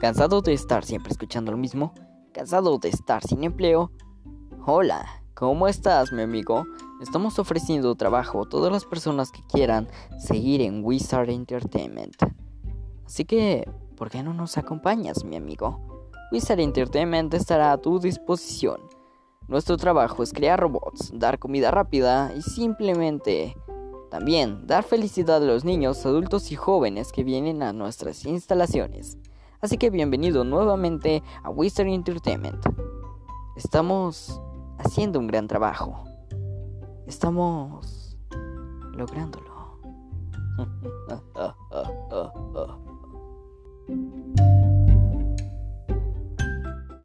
¿Cansado de estar siempre escuchando lo mismo? ¿Cansado de estar sin empleo? Hola, ¿cómo estás, mi amigo? Estamos ofreciendo trabajo a todas las personas que quieran seguir en Wizard Entertainment. Así que, ¿por qué no nos acompañas, mi amigo? Wizard Entertainment estará a tu disposición. Nuestro trabajo es crear robots, dar comida rápida y simplemente también dar felicidad a los niños, adultos y jóvenes que vienen a nuestras instalaciones. Así que bienvenido nuevamente a Wizard Entertainment. Estamos haciendo un gran trabajo. Estamos lográndolo.